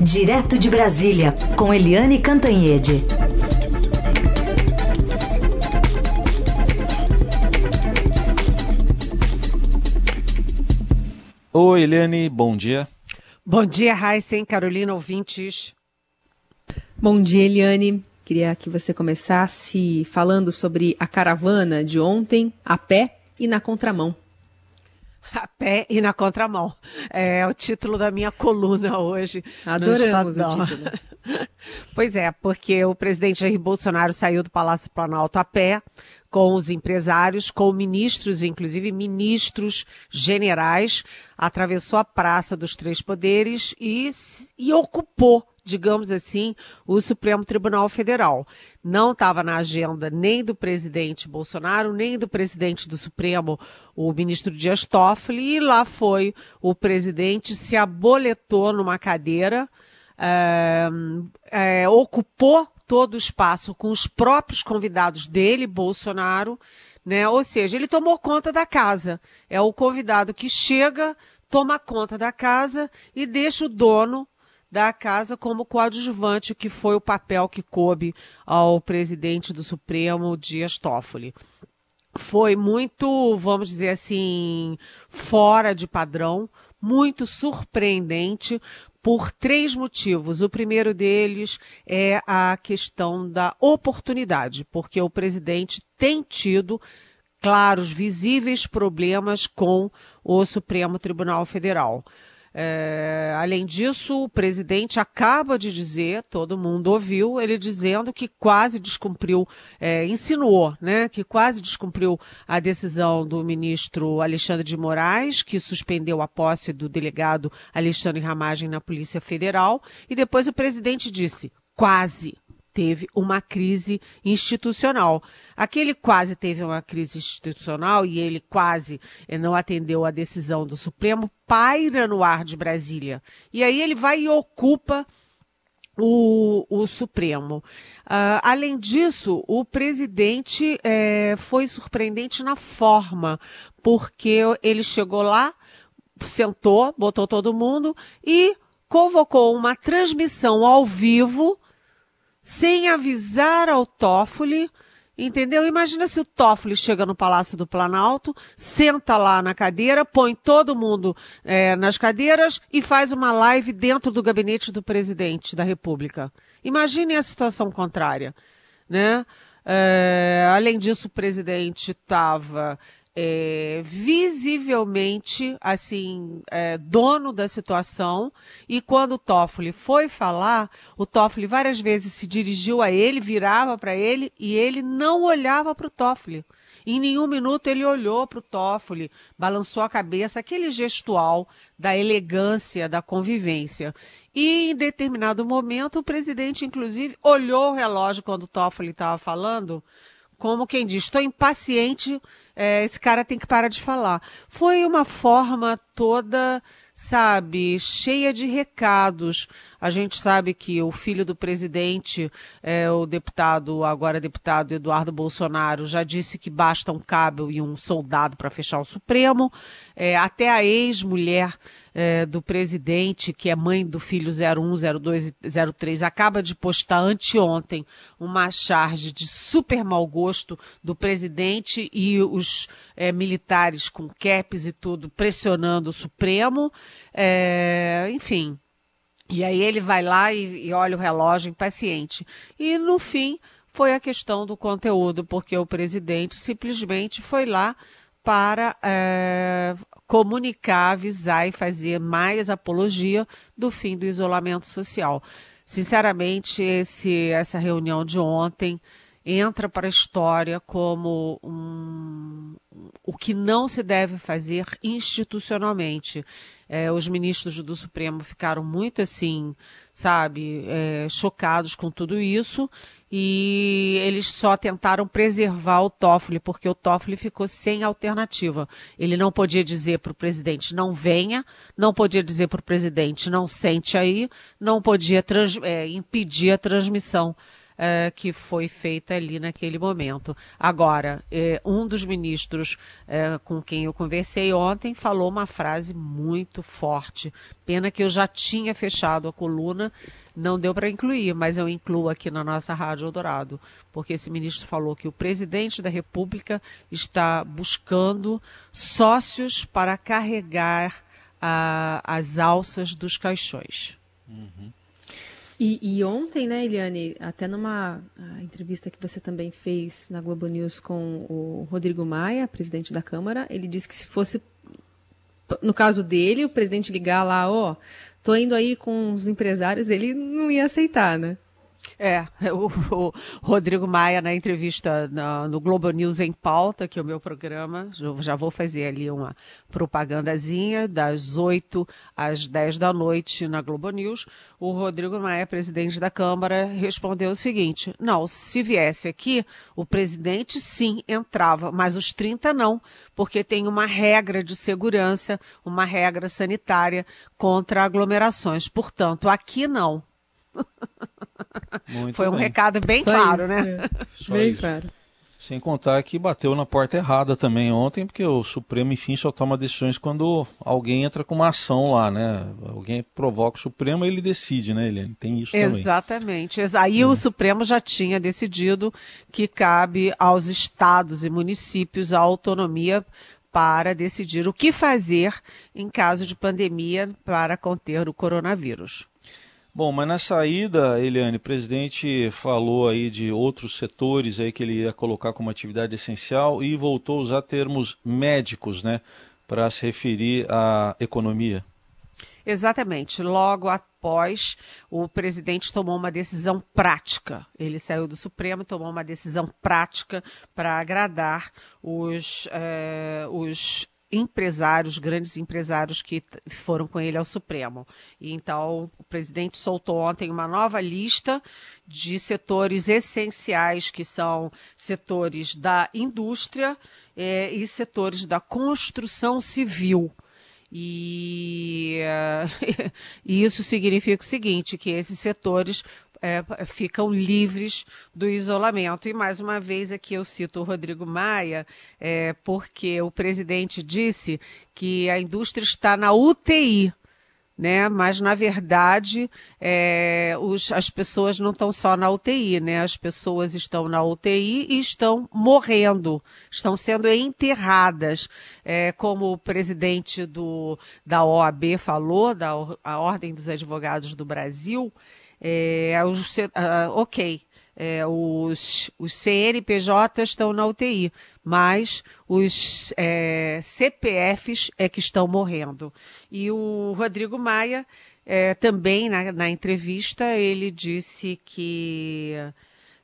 Direto de Brasília, com Eliane Cantanhede. Oi, Eliane, bom dia. Bom dia, Heisen, Carolina, ouvintes. Bom dia, Eliane. Queria que você começasse falando sobre a caravana de ontem, a pé e na contramão. A pé e na contramão. É o título da minha coluna hoje. Adoramos o título. pois é, porque o presidente Jair Bolsonaro saiu do Palácio Planalto a pé, com os empresários, com ministros, inclusive ministros generais, atravessou a Praça dos Três Poderes e, e ocupou digamos assim, o Supremo Tribunal Federal. Não estava na agenda nem do presidente Bolsonaro, nem do presidente do Supremo, o ministro Dias Toffoli, e lá foi o presidente, se aboletou numa cadeira, é, é, ocupou todo o espaço com os próprios convidados dele, Bolsonaro, né? Ou seja, ele tomou conta da casa. É o convidado que chega, toma conta da casa e deixa o dono da casa como coadjuvante, que foi o papel que coube ao presidente do Supremo, Dias Toffoli. Foi muito, vamos dizer assim, fora de padrão, muito surpreendente por três motivos. O primeiro deles é a questão da oportunidade, porque o presidente tem tido claros, visíveis problemas com o Supremo Tribunal Federal. É, além disso, o presidente acaba de dizer, todo mundo ouviu, ele dizendo que quase descumpriu, é, insinuou, né, que quase descumpriu a decisão do ministro Alexandre de Moraes, que suspendeu a posse do delegado Alexandre Ramagem na Polícia Federal, e depois o presidente disse, quase, teve uma crise institucional. Aquele quase teve uma crise institucional e ele quase eh, não atendeu a decisão do Supremo, paira no ar de Brasília. E aí ele vai e ocupa o, o Supremo. Uh, além disso, o presidente é, foi surpreendente na forma, porque ele chegou lá, sentou, botou todo mundo e convocou uma transmissão ao vivo sem avisar ao Toffoli, entendeu? Imagina se o Toffoli chega no Palácio do Planalto, senta lá na cadeira, põe todo mundo é, nas cadeiras e faz uma live dentro do gabinete do presidente da República. Imagine a situação contrária, né? É, além disso, o presidente estava é, visivelmente assim é, dono da situação e quando o Toffoli foi falar, o Toffoli várias vezes se dirigiu a ele, virava para ele e ele não olhava para o Toffoli. Em nenhum minuto ele olhou para o Toffoli, balançou a cabeça, aquele gestual da elegância da convivência. E em determinado momento o presidente, inclusive, olhou o relógio quando o Toffoli estava falando, como quem diz, estou impaciente é, esse cara tem que parar de falar. Foi uma forma toda, sabe, cheia de recados. A gente sabe que o filho do presidente, é, o deputado, agora deputado Eduardo Bolsonaro, já disse que basta um cabo e um soldado para fechar o Supremo. É, até a ex-mulher é, do presidente, que é mãe do filho 01, 02 e 03, acaba de postar anteontem uma charge de super mau gosto do presidente e os é, militares com caps e tudo pressionando o Supremo. É, enfim. E aí ele vai lá e, e olha o relógio impaciente. E no fim foi a questão do conteúdo, porque o presidente simplesmente foi lá para é, comunicar, avisar e fazer mais apologia do fim do isolamento social. Sinceramente, esse, essa reunião de ontem entra para a história como um, o que não se deve fazer institucionalmente. É, os ministros do Supremo ficaram muito assim, sabe, é, chocados com tudo isso e eles só tentaram preservar o Toffoli, porque o Toffoli ficou sem alternativa. Ele não podia dizer para o presidente não venha, não podia dizer para o presidente não sente aí, não podia é, impedir a transmissão uh, que foi feita ali naquele momento. Agora, eh, um dos ministros uh, com quem eu conversei ontem falou uma frase muito forte. Pena que eu já tinha fechado a coluna, não deu para incluir, mas eu incluo aqui na nossa Rádio Eldorado, porque esse ministro falou que o presidente da República está buscando sócios para carregar uh, as alças dos caixões. Uhum. E, e, ontem, né, Eliane, até numa entrevista que você também fez na Globo News com o Rodrigo Maia, presidente da Câmara, ele disse que se fosse, no caso dele, o presidente ligar lá, ó, oh, tô indo aí com os empresários, ele não ia aceitar, né? É, o, o, Rodrigo Maia, na entrevista na, no Globo News em Pauta, que é o meu programa, já vou fazer ali uma propagandazinha, das 8 às 10 da noite na Globo News. O Rodrigo Maia, presidente da Câmara, respondeu o seguinte: não, se viesse aqui, o presidente sim entrava, mas os 30 não, porque tem uma regra de segurança, uma regra sanitária contra aglomerações. Portanto, aqui não. Muito Foi um bem. recado bem Só claro, isso, né? É. Bem isso. claro. Sem contar que bateu na porta errada também ontem, porque o Supremo, enfim, só toma decisões quando alguém entra com uma ação lá, né? Alguém provoca o Supremo e ele decide, né, Eliane? Tem isso Exatamente. também. Exatamente. Aí o Supremo já tinha decidido que cabe aos estados e municípios a autonomia para decidir o que fazer em caso de pandemia para conter o coronavírus. Bom, mas na saída, Eliane, o presidente falou aí de outros setores aí que ele ia colocar como atividade essencial e voltou a usar termos médicos, né, para se referir à economia. Exatamente. Logo após, o presidente tomou uma decisão prática. Ele saiu do Supremo e tomou uma decisão prática para agradar os, eh, os empresários, grandes empresários que foram com ele ao Supremo. E então o presidente soltou ontem uma nova lista de setores essenciais, que são setores da indústria eh, e setores da construção civil. E, e, isso significa o seguinte, que esses setores é, ficam livres do isolamento. E mais uma vez aqui eu cito o Rodrigo Maia, é, porque o presidente disse que a indústria está na UTI. Né? Mas na verdade é, os, as pessoas não estão só na UTI, né? As pessoas estão na UTI e estão morrendo, estão sendo enterradas, é, como o presidente do, da OAB falou, da a Ordem dos Advogados do Brasil, é, os, uh, ok, é, os, os CNPJs estão na UTI, mas os é, CPFs é que estão morrendo. E o Rodrigo Maia, é, também na, na entrevista, ele disse que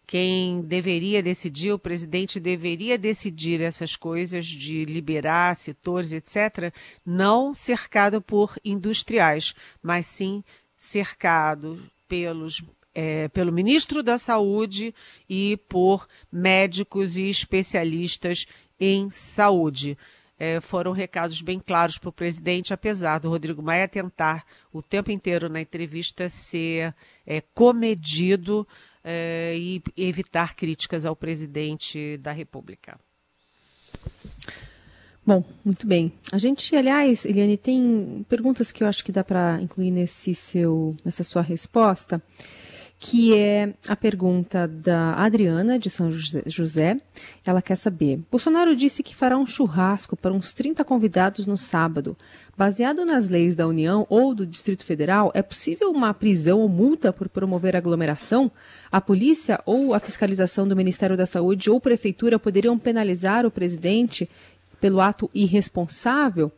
quem deveria decidir, o presidente deveria decidir essas coisas de liberar setores, etc., não cercado por industriais, mas sim cercado pelos é, pelo ministro da Saúde e por médicos e especialistas em saúde. É, foram recados bem claros para o presidente, apesar do Rodrigo Maia tentar o tempo inteiro na entrevista ser é, comedido é, e evitar críticas ao presidente da República. Bom, muito bem. A gente, aliás, Eliane, tem perguntas que eu acho que dá para incluir nesse seu, nessa sua resposta, que é a pergunta da Adriana, de São José. Ela quer saber: Bolsonaro disse que fará um churrasco para uns 30 convidados no sábado. Baseado nas leis da União ou do Distrito Federal, é possível uma prisão ou multa por promover aglomeração? A polícia ou a fiscalização do Ministério da Saúde ou prefeitura poderiam penalizar o presidente pelo ato irresponsável?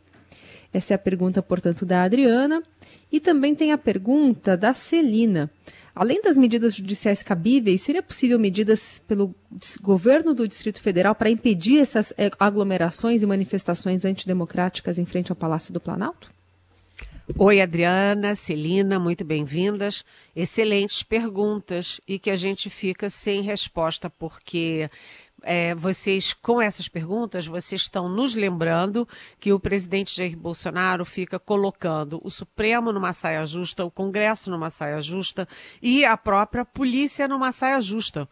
Essa é a pergunta, portanto, da Adriana. E também tem a pergunta da Celina. Além das medidas judiciais cabíveis, seria possível medidas pelo governo do Distrito Federal para impedir essas eh, aglomerações e manifestações antidemocráticas em frente ao Palácio do Planalto? Oi, Adriana, Celina, muito bem-vindas. Excelentes perguntas e que a gente fica sem resposta, porque é, vocês, com essas perguntas, vocês estão nos lembrando que o presidente Jair Bolsonaro fica colocando o Supremo numa saia justa, o Congresso numa saia justa e a própria polícia numa saia justa.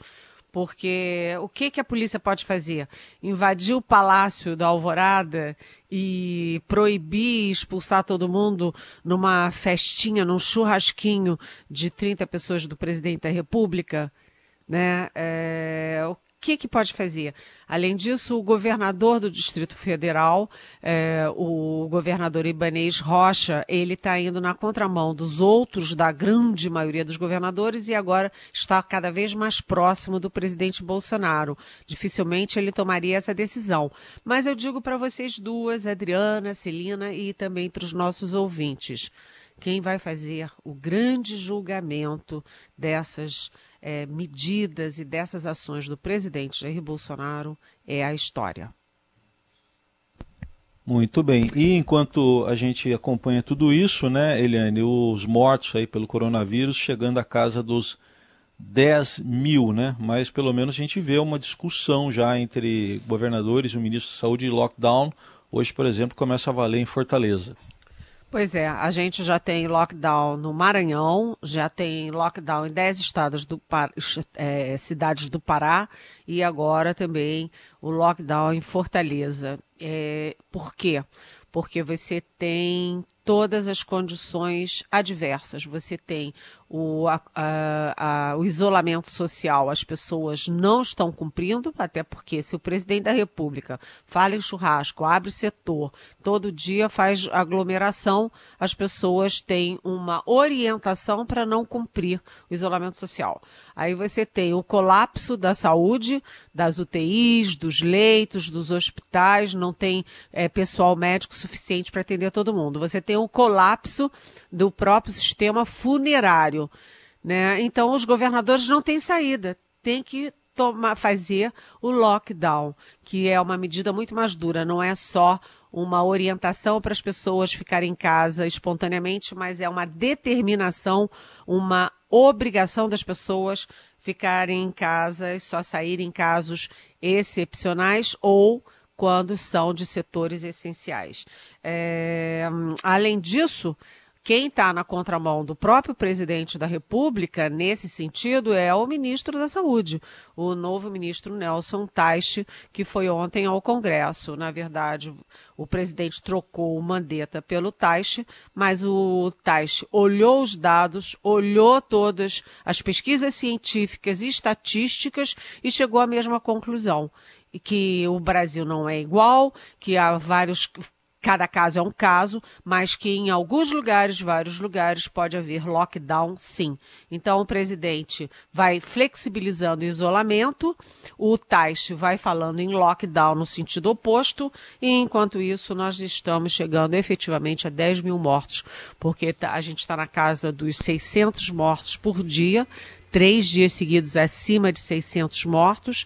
Porque o que, que a polícia pode fazer? Invadir o palácio da Alvorada e proibir expulsar todo mundo numa festinha, num churrasquinho de 30 pessoas do presidente da República? Né? É, o que, que pode fazer? Além disso, o governador do Distrito Federal, é, o governador Ibanês Rocha, ele está indo na contramão dos outros, da grande maioria dos governadores, e agora está cada vez mais próximo do presidente Bolsonaro. Dificilmente ele tomaria essa decisão. Mas eu digo para vocês duas, Adriana, Celina, e também para os nossos ouvintes quem vai fazer o grande julgamento dessas é, medidas e dessas ações do presidente Jair Bolsonaro é a história. Muito bem. E enquanto a gente acompanha tudo isso, né, Eliane, os mortos aí pelo coronavírus chegando à casa dos 10 mil, né? Mas pelo menos a gente vê uma discussão já entre governadores e o ministro da Saúde de lockdown. Hoje, por exemplo, começa a valer em Fortaleza. Pois é, a gente já tem lockdown no Maranhão, já tem lockdown em 10 estados do é, cidades do Pará e agora também o lockdown em Fortaleza. É, por quê? Porque você tem todas as condições adversas. Você tem o, a, a, o isolamento social as pessoas não estão cumprindo, até porque se o presidente da República fala em churrasco, abre setor, todo dia faz aglomeração, as pessoas têm uma orientação para não cumprir o isolamento social. Aí você tem o colapso da saúde, das UTIs, dos leitos, dos hospitais, não tem é, pessoal médico suficiente para atender todo mundo. Você tem o colapso do próprio sistema funerário. Né? Então, os governadores não têm saída, tem que tomar, fazer o lockdown, que é uma medida muito mais dura, não é só uma orientação para as pessoas ficarem em casa espontaneamente, mas é uma determinação, uma obrigação das pessoas ficarem em casa e só saírem em casos excepcionais ou quando são de setores essenciais. É, além disso, quem está na contramão do próprio presidente da República, nesse sentido, é o ministro da Saúde, o novo ministro Nelson Teich, que foi ontem ao Congresso. Na verdade, o presidente trocou o Mandetta pelo Teich, mas o Teich olhou os dados, olhou todas as pesquisas científicas e estatísticas e chegou à mesma conclusão que o Brasil não é igual, que há vários cada caso é um caso, mas que em alguns lugares, vários lugares, pode haver lockdown, sim. Então, o presidente vai flexibilizando o isolamento, o Taixe vai falando em lockdown no sentido oposto, e enquanto isso, nós estamos chegando efetivamente a 10 mil mortos, porque tá, a gente está na casa dos 600 mortos por dia, três dias seguidos acima de 600 mortos,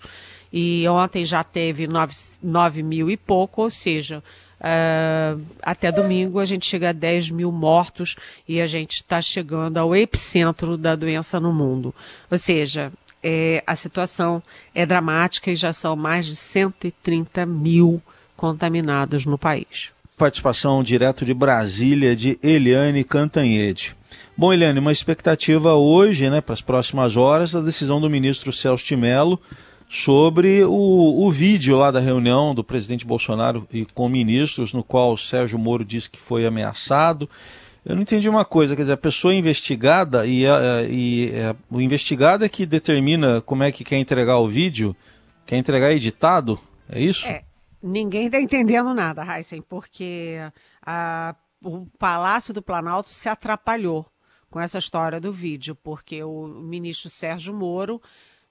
e ontem já teve 9, 9 mil e pouco, ou seja, Uh, até domingo a gente chega a 10 mil mortos e a gente está chegando ao epicentro da doença no mundo. Ou seja, é, a situação é dramática e já são mais de 130 mil contaminados no país. Participação direto de Brasília de Eliane Cantanhede. Bom, Eliane, uma expectativa hoje, né, para as próximas horas, a decisão do ministro Celso de sobre o, o vídeo lá da reunião do presidente Bolsonaro e com ministros, no qual o Sérgio Moro disse que foi ameaçado. Eu não entendi uma coisa, quer dizer, a pessoa investigada e, e é, o investigado é que determina como é que quer entregar o vídeo, quer entregar editado, é isso? É, ninguém está entendendo nada, Heisen, porque a, o Palácio do Planalto se atrapalhou com essa história do vídeo, porque o ministro Sérgio Moro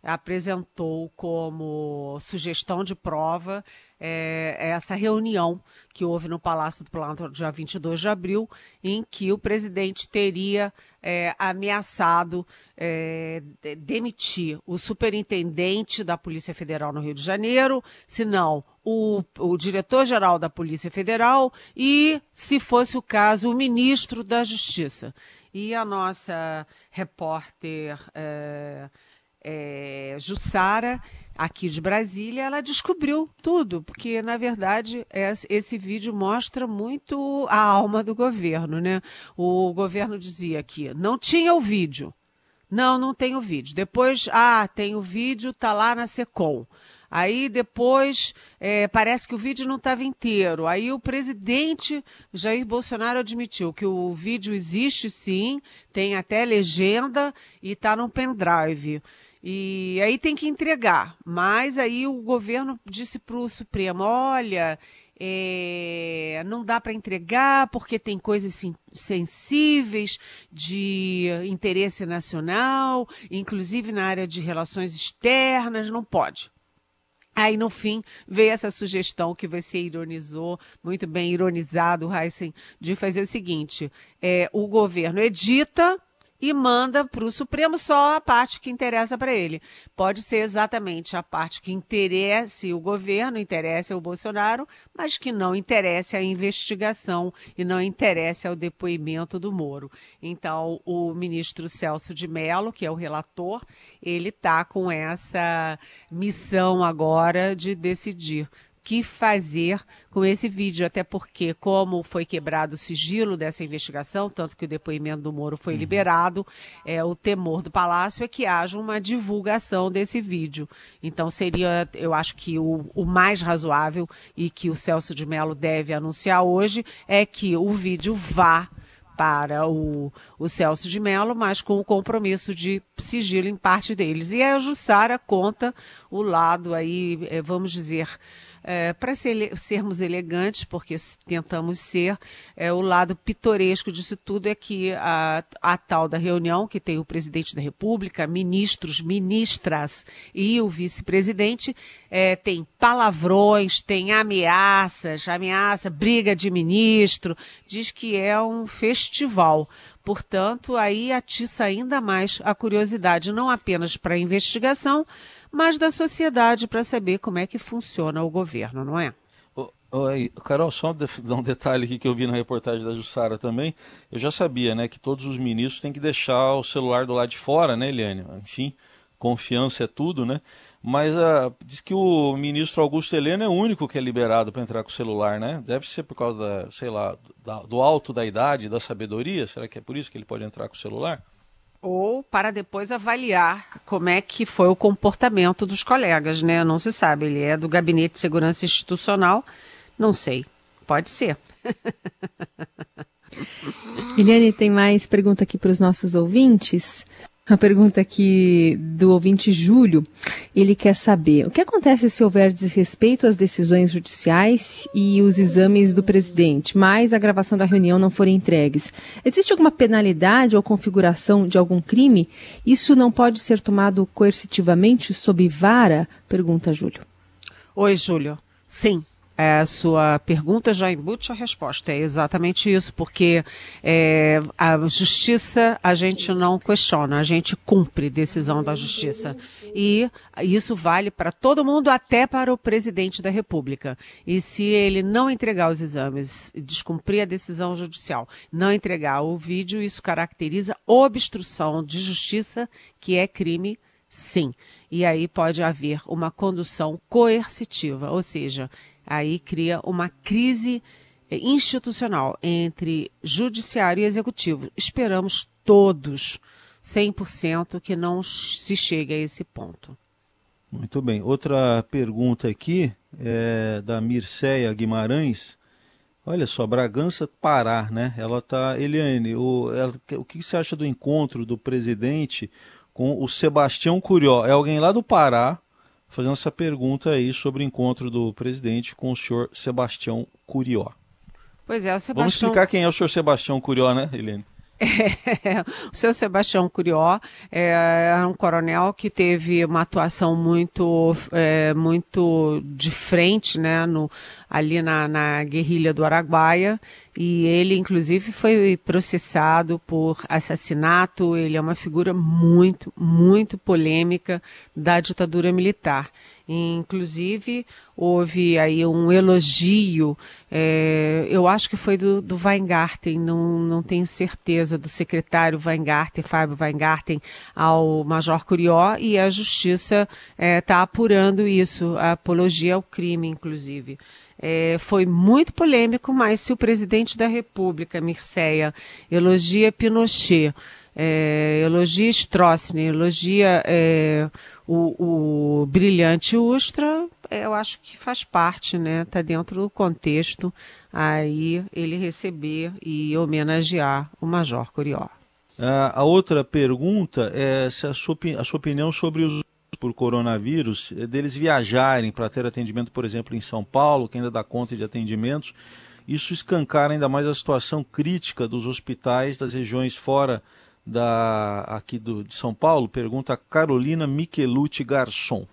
apresentou como sugestão de prova é, essa reunião que houve no Palácio do Planalto dia 22 de abril, em que o presidente teria é, ameaçado é, demitir o superintendente da Polícia Federal no Rio de Janeiro, se não o, o diretor-geral da Polícia Federal e, se fosse o caso, o ministro da Justiça. E a nossa repórter. É, é, Jussara aqui de Brasília, ela descobriu tudo, porque na verdade esse vídeo mostra muito a alma do governo, né? O governo dizia que não tinha o vídeo. Não, não tem o vídeo. Depois, ah, tem o vídeo, tá lá na Secom. Aí depois é, parece que o vídeo não estava inteiro. Aí o presidente Jair Bolsonaro admitiu que o vídeo existe sim, tem até legenda e está no pendrive. E aí tem que entregar. Mas aí o governo disse para o Supremo: olha, é, não dá para entregar porque tem coisas sensíveis de interesse nacional, inclusive na área de relações externas, não pode. Aí, no fim, veio essa sugestão que você ironizou, muito bem ironizado, Heisen, de fazer o seguinte: é, o governo edita e manda para o Supremo só a parte que interessa para ele. Pode ser exatamente a parte que interesse o governo, interesse o Bolsonaro, mas que não interesse a investigação e não interesse ao depoimento do Moro. Então, o ministro Celso de Mello, que é o relator, ele está com essa missão agora de decidir que fazer com esse vídeo, até porque, como foi quebrado o sigilo dessa investigação, tanto que o depoimento do Moro foi uhum. liberado, é, o temor do Palácio é que haja uma divulgação desse vídeo. Então, seria, eu acho que o, o mais razoável e que o Celso de Mello deve anunciar hoje é que o vídeo vá para o, o Celso de Mello, mas com o compromisso de sigilo em parte deles. E a Jussara conta o lado aí, é, vamos dizer, é, para ser, sermos elegantes, porque tentamos ser, é, o lado pitoresco disso tudo é que a, a tal da reunião, que tem o presidente da República, ministros, ministras e o vice-presidente, é, tem palavrões, tem ameaças, ameaça, briga de ministro, diz que é um festival. Portanto, aí atiça ainda mais a curiosidade, não apenas para a investigação, mas da sociedade para saber como é que funciona o governo, não é? Oi, Carol, só dar um detalhe aqui que eu vi na reportagem da Jussara também. Eu já sabia, né, que todos os ministros têm que deixar o celular do lado de fora, né, Eliane? Enfim, confiança é tudo, né? Mas uh, diz que o ministro Augusto Helena é o único que é liberado para entrar com o celular, né? Deve ser por causa da, sei lá, da, do alto da idade, da sabedoria. Será que é por isso que ele pode entrar com o celular? Ou para depois avaliar como é que foi o comportamento dos colegas, né? Não se sabe, ele é do Gabinete de Segurança Institucional, não sei, pode ser. Eliane, tem mais pergunta aqui para os nossos ouvintes. A pergunta aqui do ouvinte Júlio, ele quer saber o que acontece se houver desrespeito às decisões judiciais e os exames do presidente, mas a gravação da reunião não forem entregues. Existe alguma penalidade ou configuração de algum crime? Isso não pode ser tomado coercitivamente sob vara? Pergunta Júlio. Oi, Júlio. Sim, a sua pergunta já embute a resposta. É exatamente isso, porque é, a justiça a gente não questiona, a gente cumpre decisão da justiça. E isso vale para todo mundo, até para o presidente da República. E se ele não entregar os exames, descumprir a decisão judicial, não entregar o vídeo, isso caracteriza obstrução de justiça, que é crime sim. E aí pode haver uma condução coercitiva, ou seja, Aí cria uma crise eh, institucional entre judiciário e executivo. Esperamos todos, 100%, que não se chegue a esse ponto. Muito bem. Outra pergunta aqui é da Mirceia Guimarães. Olha só, Bragança Pará, né? Ela tá. Eliane, o, ela, o que você acha do encontro do presidente com o Sebastião Curió? É alguém lá do Pará fazendo essa pergunta aí sobre o encontro do presidente com o senhor Sebastião Curió. Pois é, o Sebastião... Vamos explicar quem é o senhor Sebastião Curió, né, Helene? É, o seu Sebastião Curió é, é, um coronel que teve uma atuação muito, é, muito de frente, né, no, ali na, na guerrilha do Araguaia e ele, inclusive, foi processado por assassinato. Ele é uma figura muito, muito polêmica da ditadura militar. Inclusive, houve aí um elogio, é, eu acho que foi do, do Weingarten, não, não tenho certeza, do secretário Weingarten, Fábio Weingarten, ao Major Curió, e a Justiça está é, tá apurando isso, a apologia ao crime, inclusive. É, foi muito polêmico, mas se o presidente da República, Mirceia, elogia Pinochet, é, elogia Stroessner, elogia é, o, o, brilhante Ustra, eu acho que faz parte, né? Está dentro do contexto aí ele receber e homenagear o Major Curió. a outra pergunta é se a sua, a sua opinião sobre os por coronavírus, é deles viajarem para ter atendimento, por exemplo, em São Paulo, que ainda dá conta de atendimentos, isso escancara ainda mais a situação crítica dos hospitais das regiões fora da aqui do, de São Paulo? Pergunta Carolina Michelucci Garçom.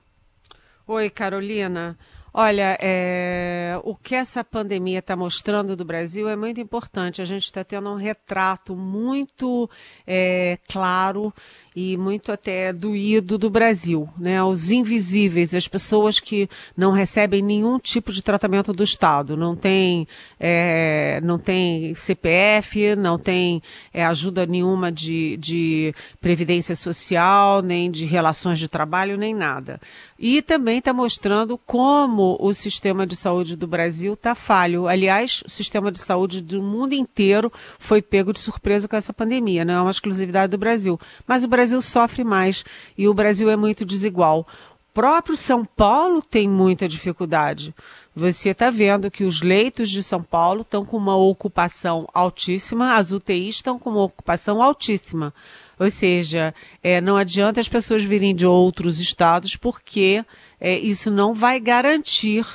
Oi, Carolina. Olha, é, o que essa pandemia está mostrando do Brasil é muito importante. A gente está tendo um retrato muito é, claro e muito até doído do Brasil, né? Os invisíveis, as pessoas que não recebem nenhum tipo de tratamento do Estado, não tem, é, não tem CPF, não tem é, ajuda nenhuma de, de previdência social, nem de relações de trabalho, nem nada. E também está mostrando como o sistema de saúde do Brasil está falho. Aliás, o sistema de saúde do mundo inteiro foi pego de surpresa com essa pandemia, não é uma exclusividade do Brasil. Mas o Brasil Brasil sofre mais e o Brasil é muito desigual. O próprio São Paulo tem muita dificuldade. Você está vendo que os leitos de São Paulo estão com uma ocupação altíssima, as UTIs estão com uma ocupação altíssima. Ou seja, é, não adianta as pessoas virem de outros estados, porque é, isso não vai garantir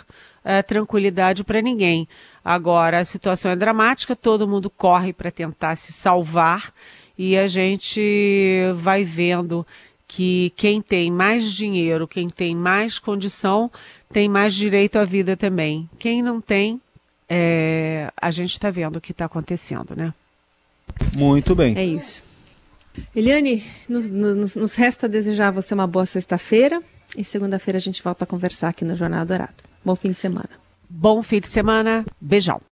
é, tranquilidade para ninguém. Agora, a situação é dramática, todo mundo corre para tentar se salvar e a gente vai vendo que quem tem mais dinheiro, quem tem mais condição, tem mais direito à vida também. Quem não tem, é, a gente está vendo o que está acontecendo, né? Muito bem. É isso. Eliane, nos, nos, nos resta desejar a você uma boa sexta-feira e segunda-feira a gente volta a conversar aqui no Jornal Dourado. Bom fim de semana. Bom fim de semana. Beijão.